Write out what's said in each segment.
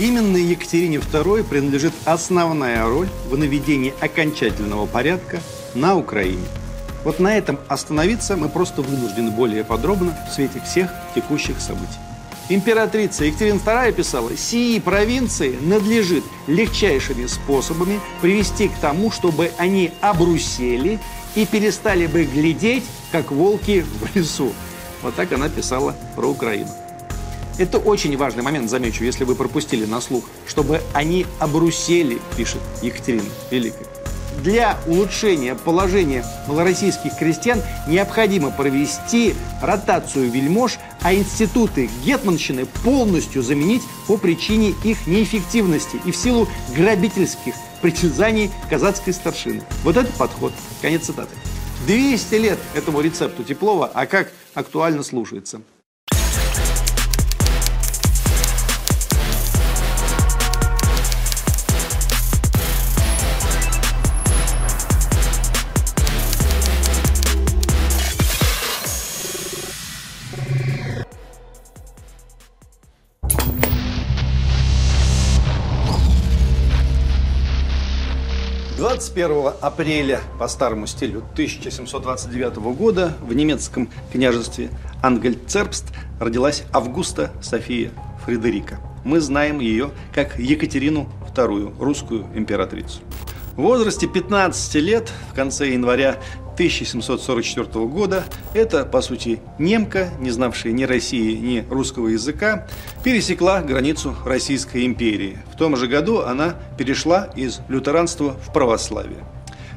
Именно Екатерине II принадлежит основная роль в наведении окончательного порядка на Украине. Вот на этом остановиться мы просто вынуждены более подробно в свете всех текущих событий. Императрица Екатерина II писала, «Сии провинции надлежит легчайшими способами привести к тому, чтобы они обрусели и перестали бы глядеть, как волки в лесу». Вот так она писала про Украину. Это очень важный момент, замечу, если вы пропустили на слух, чтобы они обрусели, пишет Екатерина Великая. Для улучшения положения малороссийских крестьян необходимо провести ротацию вельмож, а институты гетманщины полностью заменить по причине их неэффективности и в силу грабительских притязаний казацкой старшины. Вот это подход. Конец цитаты. 200 лет этому рецепту Теплова, а как актуально слушается. 21 апреля по старому стилю 1729 года в немецком княжестве Ангельцербст родилась Августа София Фредерика. Мы знаем ее как Екатерину II, русскую императрицу. В возрасте 15 лет, в конце января 1744 года, эта, по сути, немка, не знавшая ни России, ни русского языка, пересекла границу Российской империи. В том же году она перешла из лютеранства в православие.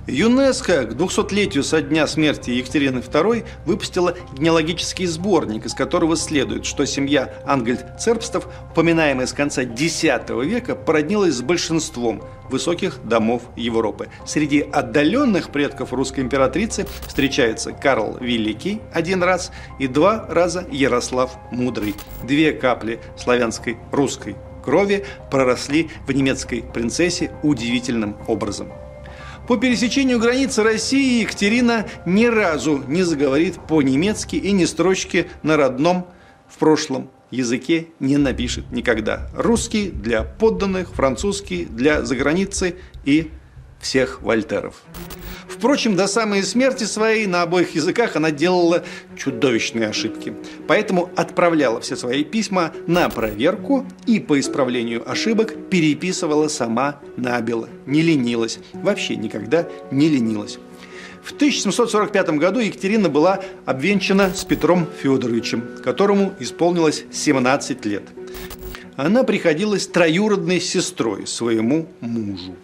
ЮНЕСКО к 200-летию со дня смерти Екатерины II выпустила генеалогический сборник, из которого следует, что семья Ангельд-Цербстов, упоминаемая с конца X века, породнилась с большинством высоких домов Европы. Среди отдаленных предков русской императрицы встречаются Карл Великий один раз и два раза Ярослав Мудрый. Две капли славянской русской крови проросли в немецкой принцессе удивительным образом. По пересечению границы России Екатерина ни разу не заговорит по-немецки и ни строчки на родном в прошлом языке не напишет никогда. Русский для подданных, французский для заграницы и всех вольтеров. Впрочем, до самой смерти своей на обоих языках она делала чудовищные ошибки. Поэтому отправляла все свои письма на проверку и по исправлению ошибок переписывала сама набело. Не ленилась. Вообще никогда не ленилась. В 1745 году Екатерина была обвенчана с Петром Федоровичем, которому исполнилось 17 лет. Она приходилась троюродной сестрой своему мужу.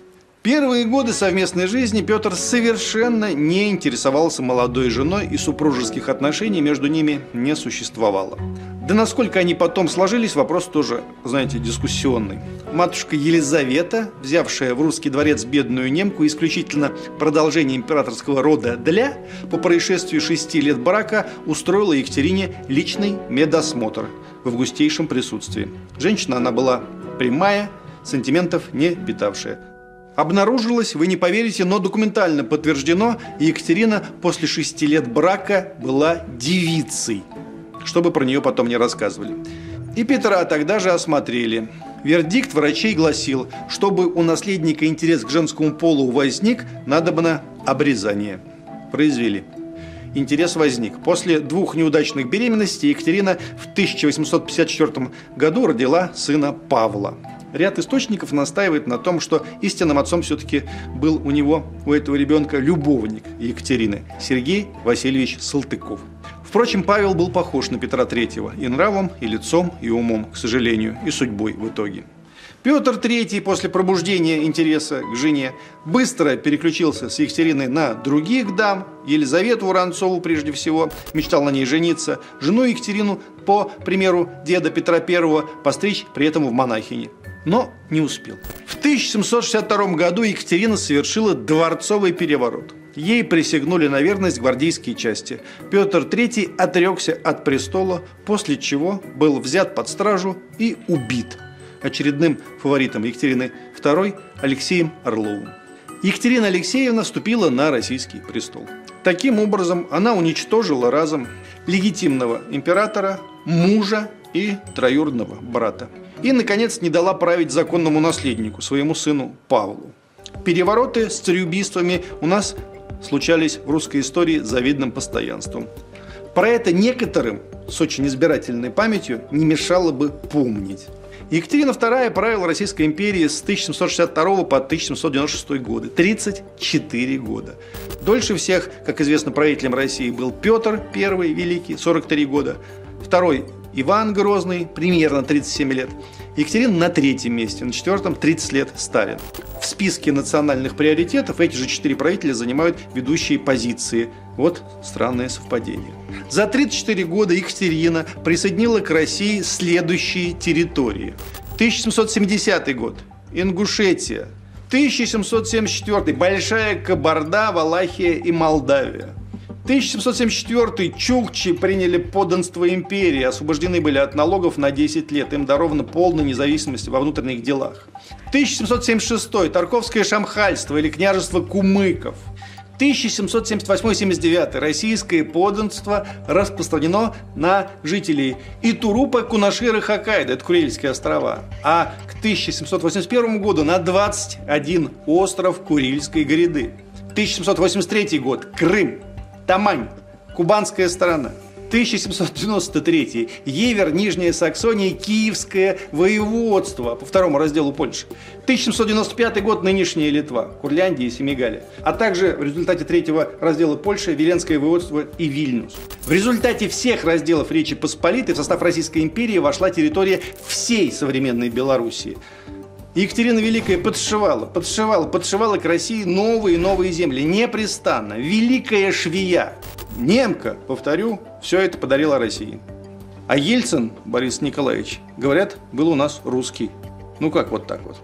Первые годы совместной жизни Петр совершенно не интересовался молодой женой и супружеских отношений между ними не существовало. Да насколько они потом сложились, вопрос тоже, знаете, дискуссионный. Матушка Елизавета, взявшая в русский дворец бедную немку исключительно продолжение императорского рода для, по происшествию шести лет брака устроила Екатерине личный медосмотр в августейшем присутствии. Женщина она была прямая, сантиментов не питавшая. Обнаружилось, вы не поверите, но документально подтверждено, Екатерина после шести лет брака была девицей, чтобы про нее потом не рассказывали. И Петра тогда же осмотрели. Вердикт врачей гласил, чтобы у наследника интерес к женскому полу возник, надо бы на обрезание. Произвели. Интерес возник. После двух неудачных беременностей Екатерина в 1854 году родила сына Павла. Ряд источников настаивает на том, что истинным отцом все-таки был у него, у этого ребенка, любовник Екатерины, Сергей Васильевич Салтыков. Впрочем, Павел был похож на Петра Третьего и нравом, и лицом, и умом, к сожалению, и судьбой в итоге. Петр III после пробуждения интереса к жене быстро переключился с Екатериной на других дам, Елизавету Воронцову прежде всего, мечтал на ней жениться, жену Екатерину, по примеру деда Петра I, постричь при этом в монахини но не успел. В 1762 году Екатерина совершила дворцовый переворот. Ей присягнули на верность гвардейские части. Петр III отрекся от престола, после чего был взят под стражу и убит очередным фаворитом Екатерины II Алексеем Орловым. Екатерина Алексеевна вступила на российский престол. Таким образом, она уничтожила разом легитимного императора, мужа и троюродного брата. И, наконец, не дала править законному наследнику, своему сыну Павлу. Перевороты с цареубийствами у нас случались в русской истории завидным постоянством. Про это некоторым с очень избирательной памятью не мешало бы помнить. Екатерина II правила Российской империи с 1762 по 1796 годы. 34 года. Дольше всех, как известно, правителем России был Петр I Великий, 43 года. Второй Иван Грозный, примерно 37 лет. Екатерина на третьем месте, на четвертом 30 лет Сталин. В списке национальных приоритетов эти же четыре правителя занимают ведущие позиции. Вот странное совпадение. За 34 года Екатерина присоединила к России следующие территории. 1770 год. Ингушетия. 1774. Большая Кабарда, Валахия и Молдавия. 1774 чукчи приняли подданство империи, освобождены были от налогов на 10 лет, им дарована полная независимость во внутренних делах. 1776 Тарковское шамхальство или княжество Кумыков. 1778-79 российское подданство распространено на жителей Итурупа, Кунашира, Хоккайдо, это Курильские острова. А к 1781 году на 21 остров Курильской гряды. 1783 год Крым. Тамань, кубанская сторона. 1793. Евер, Нижняя Саксония, Киевское воеводство по второму разделу Польши. 1795 год нынешняя Литва, Курляндия и Семигалия. А также в результате третьего раздела Польши, Веленское воеводство и Вильнюс. В результате всех разделов Речи Посполитой в состав Российской империи вошла территория всей современной Белоруссии. Екатерина Великая подшивала, подшивала, подшивала к России новые и новые земли, непрестанно. Великая швея, немка, повторю, все это подарила России. А Ельцин, Борис Николаевич, говорят, был у нас русский. Ну как вот так вот.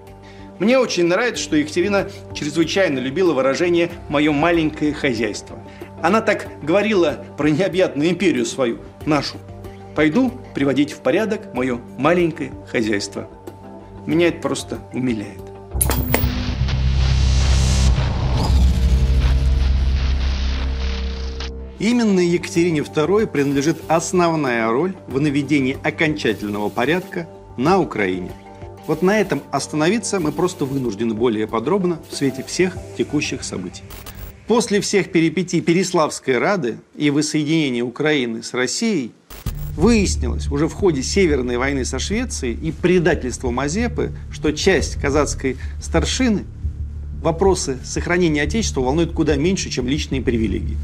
Мне очень нравится, что Екатерина чрезвычайно любила выражение «моё маленькое хозяйство». Она так говорила про необъятную империю свою, нашу. «Пойду приводить в порядок мое маленькое хозяйство». Меня это просто умиляет. Именно Екатерине II принадлежит основная роль в наведении окончательного порядка на Украине. Вот на этом остановиться мы просто вынуждены более подробно в свете всех текущих событий. После всех перипетий Переславской Рады и воссоединения Украины с Россией – Выяснилось уже в ходе Северной войны со Швецией и предательства Мазепы, что часть казацкой старшины вопросы сохранения Отечества волнуют куда меньше, чем личные привилегии.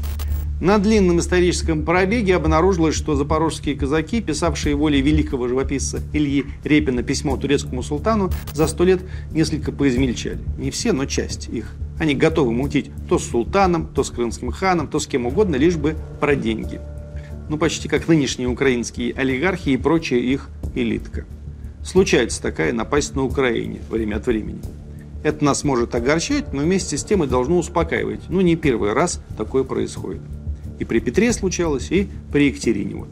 На длинном историческом пробеге обнаружилось, что запорожские казаки, писавшие волей великого живописца Ильи Репина письмо турецкому султану, за сто лет несколько поизмельчали. Не все, но часть их. Они готовы мутить то с султаном, то с крымским ханом, то с кем угодно, лишь бы про деньги ну почти как нынешние украинские олигархи и прочая их элитка. Случается такая напасть на Украине время от времени. Это нас может огорчать, но вместе с тем и должно успокаивать. Ну, не первый раз такое происходит. И при Петре случалось, и при Екатерине. Вот.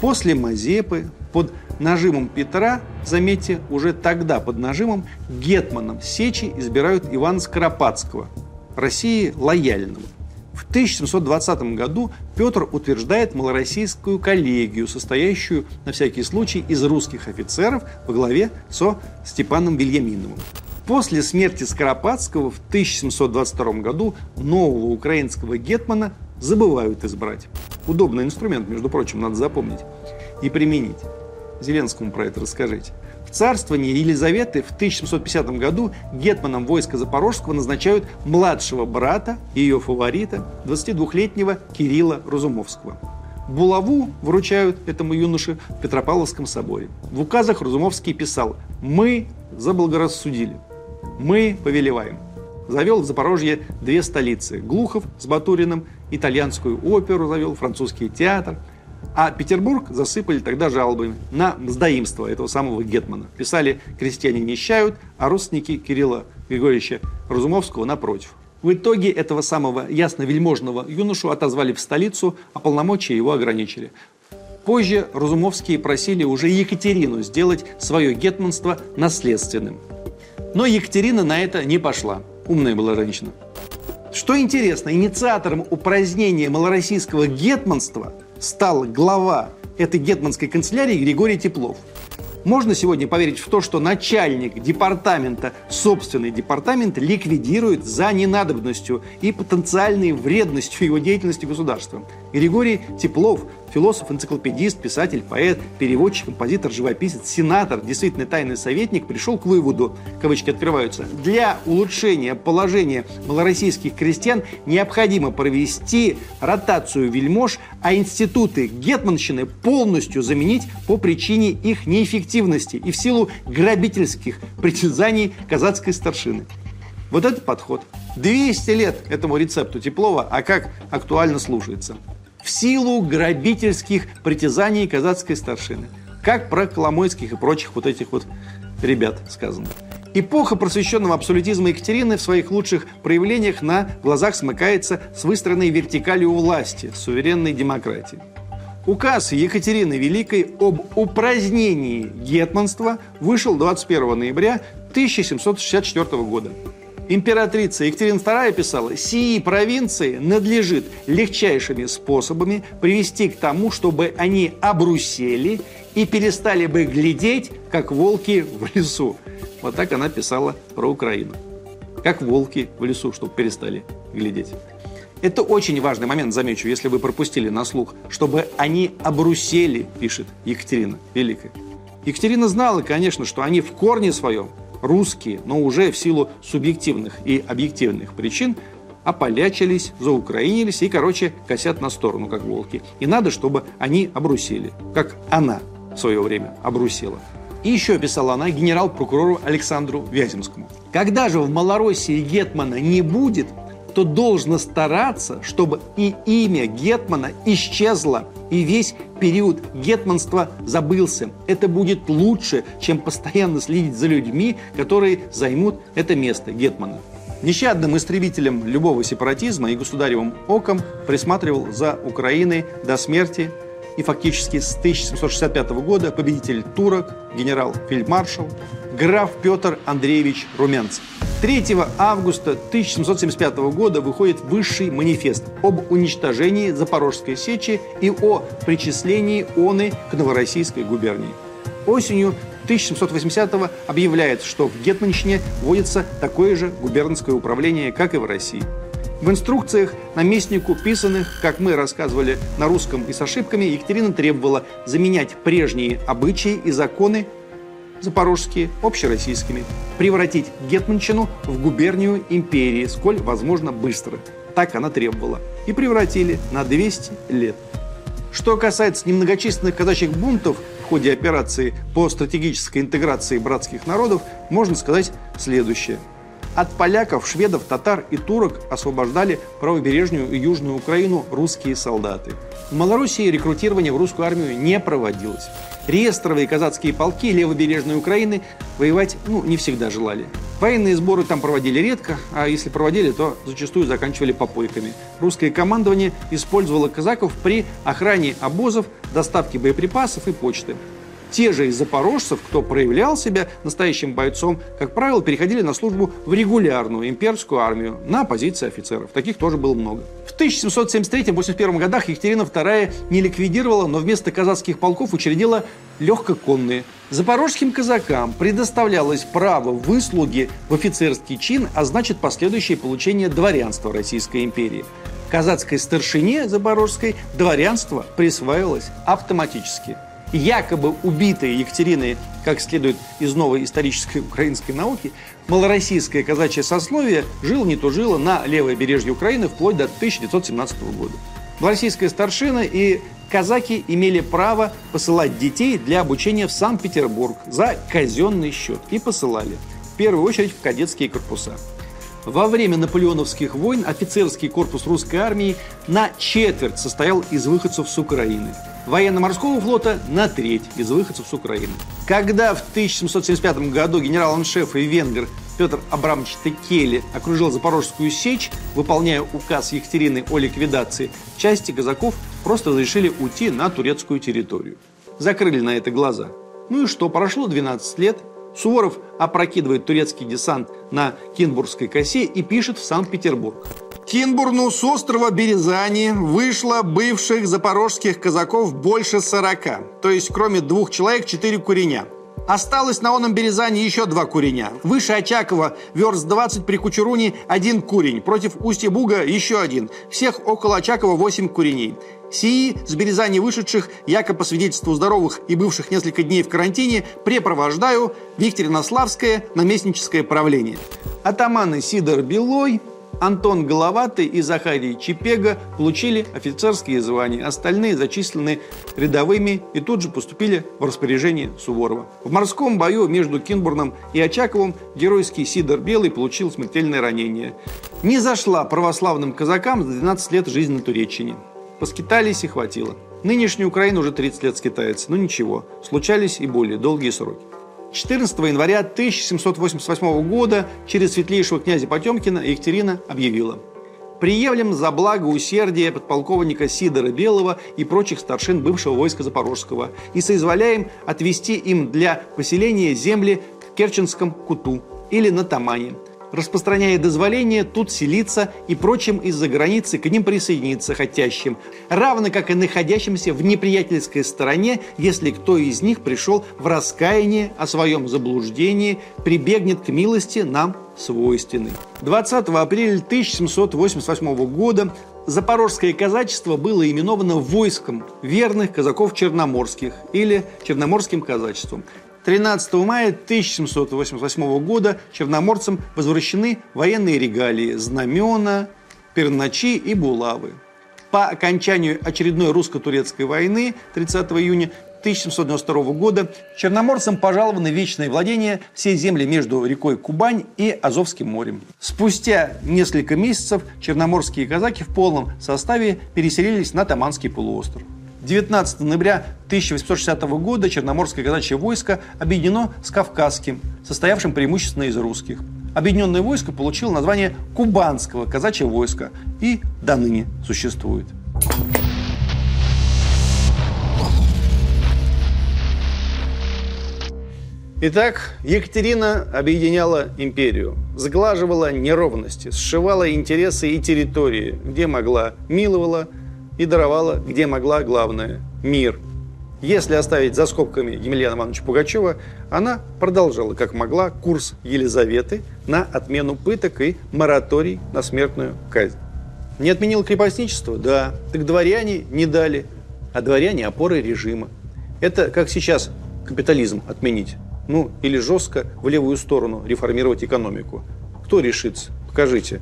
После Мазепы, под нажимом Петра, заметьте, уже тогда под нажимом гетманом Сечи избирают Ивана Скоропадского, России лояльного. В 1720 году Петр утверждает малороссийскую коллегию, состоящую, на всякий случай, из русских офицеров во главе со Степаном Вильяминовым. После смерти Скоропадского в 1722 году нового украинского гетмана забывают избрать. Удобный инструмент, между прочим, надо запомнить и применить. Зеленскому про это расскажите царствовании Елизаветы в 1750 году гетманом войска Запорожского назначают младшего брата ее фаворита, 22-летнего Кирилла Разумовского. Булаву вручают этому юноше в Петропавловском соборе. В указах Разумовский писал «Мы заблагорассудили, мы повелеваем». Завел в Запорожье две столицы – Глухов с Батуриным, итальянскую оперу завел, французский театр – а Петербург засыпали тогда жалобами на мздоимство этого самого Гетмана. Писали, крестьяне нищают, а родственники Кирилла Григорьевича Разумовского напротив. В итоге этого самого ясно-вельможного юношу отозвали в столицу, а полномочия его ограничили. Позже Разумовские просили уже Екатерину сделать свое гетманство наследственным. Но Екатерина на это не пошла. Умная была женщина. Что интересно, инициатором упразднения малороссийского гетманства стал глава этой гетманской канцелярии Григорий Теплов. Можно сегодня поверить в то, что начальник департамента, собственный департамент, ликвидирует за ненадобностью и потенциальной вредностью его деятельности государства. Григорий Теплов, философ, энциклопедист, писатель, поэт, переводчик, композитор, живописец, сенатор, действительно тайный советник, пришел к выводу, кавычки открываются, для улучшения положения малороссийских крестьян необходимо провести ротацию вельмож, а институты гетманщины полностью заменить по причине их неэффективности и в силу грабительских притязаний казацкой старшины. Вот этот подход. 200 лет этому рецепту Теплова, а как актуально слушается в силу грабительских притязаний казацкой старшины. Как про Коломойских и прочих вот этих вот ребят сказано. Эпоха просвещенного абсолютизма Екатерины в своих лучших проявлениях на глазах смыкается с выстроенной вертикалью власти, суверенной демократии. Указ Екатерины Великой об упразднении гетманства вышел 21 ноября 1764 года. Императрица Екатерина II писала, «Сии провинции надлежит легчайшими способами привести к тому, чтобы они обрусели и перестали бы глядеть, как волки в лесу». Вот так она писала про Украину. Как волки в лесу, чтобы перестали глядеть. Это очень важный момент, замечу, если вы пропустили на слух, чтобы они обрусели, пишет Екатерина Великая. Екатерина знала, конечно, что они в корне своем русские, но уже в силу субъективных и объективных причин ополячились, заукраинились и, короче, косят на сторону, как волки. И надо, чтобы они обрусили, как она в свое время обрусила. И еще писала она генерал-прокурору Александру Вяземскому. Когда же в Малороссии Гетмана не будет, то должно стараться, чтобы и имя Гетмана исчезло, и весь период гетманства забылся. Это будет лучше, чем постоянно следить за людьми, которые займут это место Гетмана. Нещадным истребителем любого сепаратизма и государевым оком присматривал за Украиной до смерти и фактически с 1765 года победитель турок, генерал-фельдмаршал, граф Петр Андреевич Румянцев. 3 августа 1775 года выходит высший манифест об уничтожении Запорожской сечи и о причислении оны к Новороссийской губернии. Осенью 1780-го объявляет, что в Гетманщине вводится такое же губернское управление, как и в России. В инструкциях наместнику, писанных, как мы рассказывали, на русском и с ошибками, Екатерина требовала заменять прежние обычаи и законы запорожские общероссийскими, превратить Гетманщину в губернию империи, сколь возможно быстро. Так она требовала. И превратили на 200 лет. Что касается немногочисленных казачьих бунтов в ходе операции по стратегической интеграции братских народов, можно сказать следующее – от поляков, шведов, татар и турок освобождали правобережную и южную Украину русские солдаты. В Малоруссии рекрутирование в русскую армию не проводилось. Реестровые казацкие полки левобережной Украины воевать ну, не всегда желали. Военные сборы там проводили редко, а если проводили, то зачастую заканчивали попойками. Русское командование использовало казаков при охране обозов, доставке боеприпасов и почты. Те же из запорожцев, кто проявлял себя настоящим бойцом, как правило, переходили на службу в регулярную имперскую армию на позиции офицеров. Таких тоже было много. В 1773-81 годах Екатерина II не ликвидировала, но вместо казацких полков учредила легкоконные. Запорожским казакам предоставлялось право выслуги в офицерский чин, а значит последующее получение дворянства Российской империи. Казацкой старшине запорожской дворянство присваивалось автоматически якобы убитые Екатериной, как следует из новой исторической украинской науки, малороссийское казачье сословие жило не то жило на левой бережье Украины вплоть до 1917 года. Малороссийская старшина и казаки имели право посылать детей для обучения в Санкт-Петербург за казенный счет и посылали, в первую очередь в кадетские корпуса. Во время наполеоновских войн офицерский корпус русской армии на четверть состоял из выходцев с Украины – военно-морского флота на треть из выходцев с Украины. Когда в 1775 году генерал-аншеф и венгер Петр Абрамович Текели окружил Запорожскую сечь, выполняя указ Екатерины о ликвидации, части казаков просто разрешили уйти на турецкую территорию. Закрыли на это глаза. Ну и что, прошло 12 лет, Суворов опрокидывает турецкий десант на Кинбургской косе и пишет в Санкт-Петербург. Кинбурну с острова Березани вышло бывших запорожских казаков больше 40, то есть кроме двух человек четыре куреня. Осталось на оном Березане еще два куреня. Выше Очакова верст 20 при Кучеруне один курень. Против устья Буга еще один. Всех около Очакова 8 куреней. Сии, с Березани вышедших, якобы по свидетельству здоровых и бывших несколько дней в карантине, препровождаю в Екатеринославское наместническое правление. Атаманы Сидор Белой, Антон Головатый и Захарий Чепега получили офицерские звания, остальные зачислены рядовыми и тут же поступили в распоряжение Суворова. В морском бою между Кинбурном и Очаковым геройский Сидор Белый получил смертельное ранение. Не зашла православным казакам за 12 лет жизни на Туреччине. Поскитались и хватило. Нынешняя Украина уже 30 лет скитается, но ничего, случались и более долгие сроки. 14 января 1788 года через светлейшего князя Потемкина Екатерина объявила. «Приемлем за благо усердие подполковника Сидора Белого и прочих старшин бывшего войска Запорожского и соизволяем отвести им для поселения земли в Керченском Куту или на Тамане, распространяя дозволение тут селиться и прочим из-за границы к ним присоединиться хотящим, равно как и находящимся в неприятельской стороне, если кто из них пришел в раскаяние о своем заблуждении, прибегнет к милости нам свойственной. 20 апреля 1788 года Запорожское казачество было именовано войском верных казаков черноморских или черноморским казачеством. 13 мая 1788 года черноморцам возвращены военные регалии, знамена, перначи и булавы. По окончанию очередной русско-турецкой войны 30 июня 1792 года черноморцам пожалованы вечное владение всей земли между рекой Кубань и Азовским морем. Спустя несколько месяцев черноморские казаки в полном составе переселились на Таманский полуостров. 19 ноября 1860 года Черноморское казачье войско объединено с Кавказским, состоявшим преимущественно из русских. Объединенное войско получило название Кубанского казачьего войска и до ныне существует. Итак, Екатерина объединяла империю, сглаживала неровности, сшивала интересы и территории, где могла, миловала – и даровала, где могла, главное – мир. Если оставить за скобками Емельяна Ивановича Пугачева, она продолжала, как могла, курс Елизаветы на отмену пыток и мораторий на смертную казнь. Не отменил крепостничество? Да. Так дворяне не дали. А дворяне – опоры режима. Это как сейчас капитализм отменить. Ну, или жестко в левую сторону реформировать экономику. Кто решится? Покажите.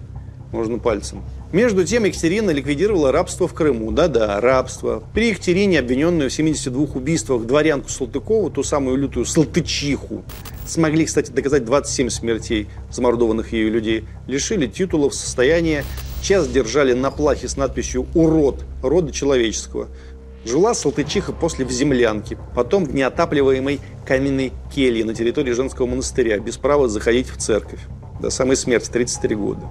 Можно пальцем. Между тем Екатерина ликвидировала рабство в Крыму. Да-да, рабство. При Екатерине, обвиненную в 72 убийствах дворянку Салтыкову, ту самую лютую Салтычиху, смогли, кстати, доказать 27 смертей замордованных ею людей, лишили титулов, состояния, час держали на плахе с надписью «Урод рода человеческого». Жила Салтычиха после в землянке, потом в неотапливаемой каменной келье на территории женского монастыря, без права заходить в церковь. До самой смерти, 33 года.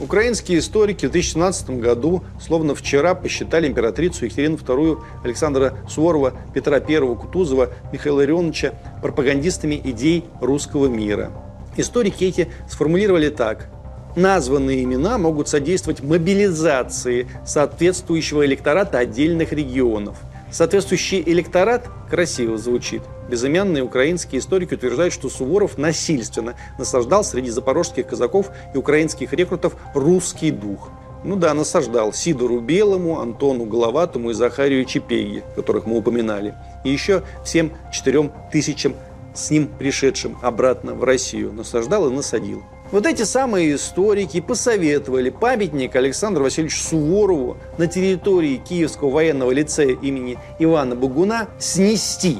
Украинские историки в 2017 году, словно вчера, посчитали императрицу Екатерину II, Александра Суворова, Петра I, Кутузова, Михаила Ионовича пропагандистами идей русского мира. Историки эти сформулировали так. Названные имена могут содействовать мобилизации соответствующего электората отдельных регионов – Соответствующий электорат красиво звучит. Безымянные украинские историки утверждают, что Суворов насильственно насаждал среди запорожских казаков и украинских рекрутов русский дух. Ну да, насаждал Сидору Белому, Антону Головатому и Захарию Чепеги, которых мы упоминали. И еще всем четырем тысячам с ним пришедшим обратно в Россию. Насаждал и насадил. Вот эти самые историки посоветовали памятник Александру Васильевичу Суворову на территории Киевского военного лицея имени Ивана Бугуна снести.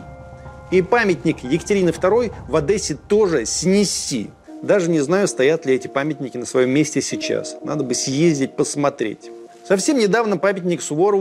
И памятник Екатерины II в Одессе тоже снести. Даже не знаю, стоят ли эти памятники на своем месте сейчас. Надо бы съездить, посмотреть. Совсем недавно памятник Суворову